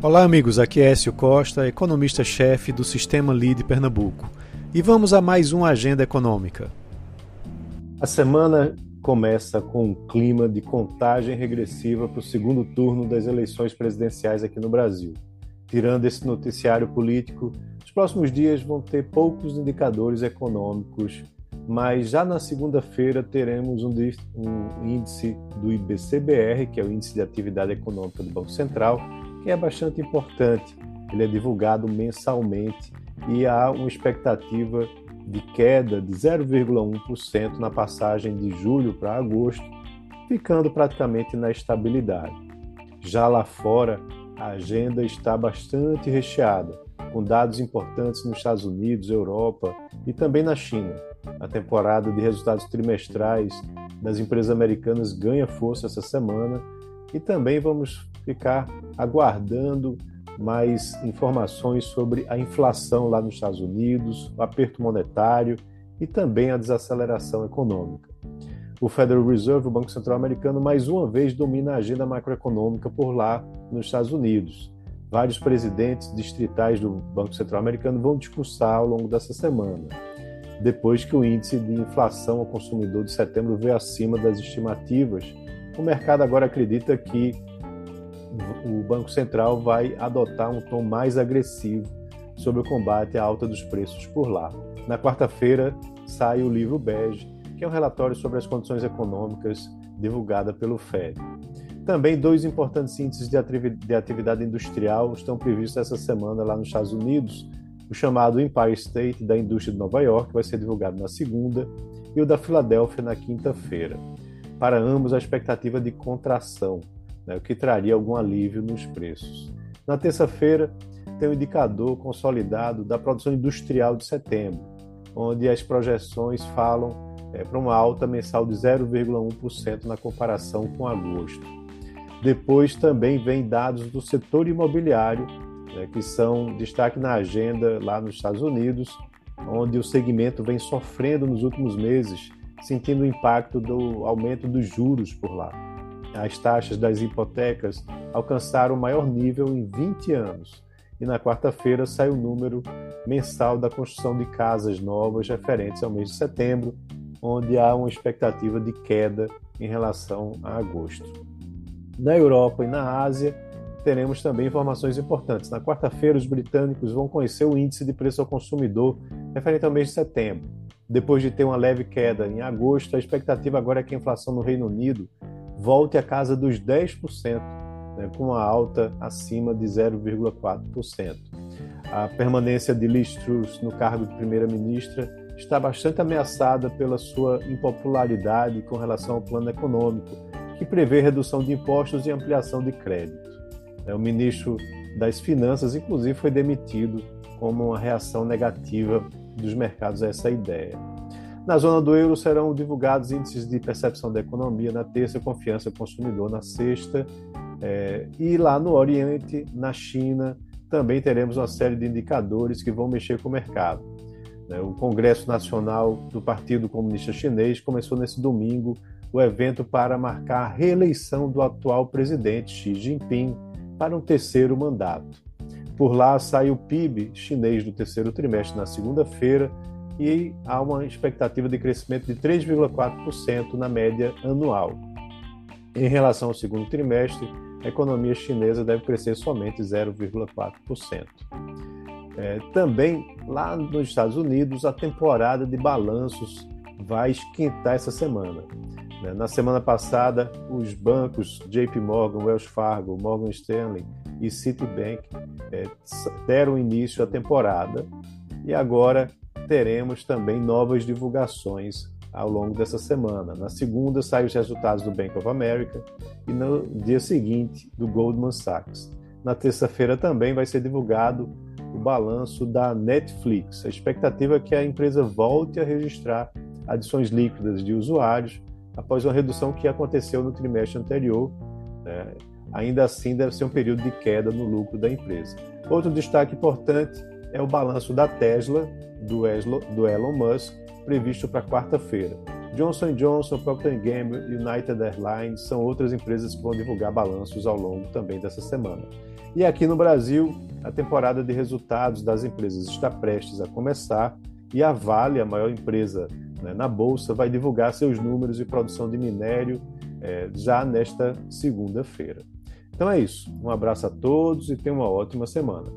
Olá, amigos. Aqui é Écio Costa, economista-chefe do Sistema Lead Pernambuco. E vamos a mais uma agenda econômica. A semana começa com um clima de contagem regressiva para o segundo turno das eleições presidenciais aqui no Brasil. Tirando esse noticiário político, os próximos dias vão ter poucos indicadores econômicos, mas já na segunda-feira teremos um, um índice do IBCBR, que é o Índice de Atividade Econômica do Banco Central, que é bastante importante. Ele é divulgado mensalmente e há uma expectativa de queda de 0,1% na passagem de julho para agosto, ficando praticamente na estabilidade. Já lá fora, a agenda está bastante recheada, com dados importantes nos Estados Unidos, Europa e também na China. A temporada de resultados trimestrais das empresas americanas ganha força essa semana e também vamos ficar aguardando mais informações sobre a inflação lá nos Estados Unidos, o aperto monetário e também a desaceleração econômica. O Federal Reserve, o Banco Central Americano, mais uma vez domina a agenda macroeconômica por lá nos Estados Unidos. Vários presidentes distritais do Banco Central Americano vão discursar ao longo dessa semana, depois que o índice de inflação ao consumidor de setembro veio acima das estimativas. O mercado agora acredita que o Banco Central vai adotar um tom mais agressivo sobre o combate à alta dos preços por lá. Na quarta-feira sai o livro Bege, que é um relatório sobre as condições econômicas divulgada pelo FED. Também dois importantes índices de atividade industrial estão previstos essa semana lá nos Estados Unidos, o chamado Empire State da indústria de Nova York, vai ser divulgado na segunda, e o da Filadélfia na quinta-feira. Para ambos, a expectativa de contração, né, o que traria algum alívio nos preços. Na terça-feira, tem o um indicador consolidado da produção industrial de setembro, onde as projeções falam é, para uma alta mensal de 0,1% na comparação com agosto. Depois também vem dados do setor imobiliário, né, que são destaque na agenda lá nos Estados Unidos, onde o segmento vem sofrendo nos últimos meses, sentindo o impacto do aumento dos juros por lá as taxas das hipotecas alcançaram o maior nível em 20 anos. E na quarta-feira sai o número mensal da construção de casas novas referentes ao mês de setembro, onde há uma expectativa de queda em relação a agosto. Na Europa e na Ásia, teremos também informações importantes. Na quarta-feira, os britânicos vão conhecer o índice de preço ao consumidor referente ao mês de setembro. Depois de ter uma leve queda em agosto, a expectativa agora é que a inflação no Reino Unido volte à casa dos 10%, né, com uma alta acima de 0,4%. A permanência de Liz Truss no cargo de primeira-ministra está bastante ameaçada pela sua impopularidade com relação ao plano econômico, que prevê redução de impostos e ampliação de crédito. É, o ministro das Finanças, inclusive, foi demitido como uma reação negativa dos mercados a essa ideia. Na zona do euro serão divulgados índices de percepção da economia na terça, confiança do consumidor na sexta, é, e lá no Oriente, na China, também teremos uma série de indicadores que vão mexer com o mercado. Né? O Congresso Nacional do Partido Comunista Chinês começou nesse domingo o evento para marcar a reeleição do atual presidente Xi Jinping para um terceiro mandato. Por lá sai o PIB chinês do terceiro trimestre na segunda-feira, e há uma expectativa de crescimento de 3,4% na média anual. Em relação ao segundo trimestre, a economia chinesa deve crescer somente 0,4%. É, também, lá nos Estados Unidos, a temporada de balanços vai esquentar essa semana. Né? Na semana passada, os bancos JP Morgan, Wells Fargo, Morgan Stanley e Citibank é, deram início à temporada e agora teremos também novas divulgações ao longo dessa semana. Na segunda, saem os resultados do Bank of America e no dia seguinte, do Goldman Sachs. Na terça-feira também vai ser divulgado o balanço da Netflix. A expectativa é que a empresa volte a registrar adições líquidas de usuários após uma redução que aconteceu no trimestre anterior. Né? Ainda assim, deve ser um período de queda no lucro da empresa. Outro destaque importante é o balanço da Tesla, do, Elon Musk, previsto para quarta-feira. Johnson Johnson, Procter Gamble United Airlines são outras empresas que vão divulgar balanços ao longo também dessa semana. E aqui no Brasil, a temporada de resultados das empresas está prestes a começar e a Vale, a maior empresa né, na Bolsa, vai divulgar seus números de produção de minério é, já nesta segunda-feira. Então é isso. Um abraço a todos e tenham uma ótima semana.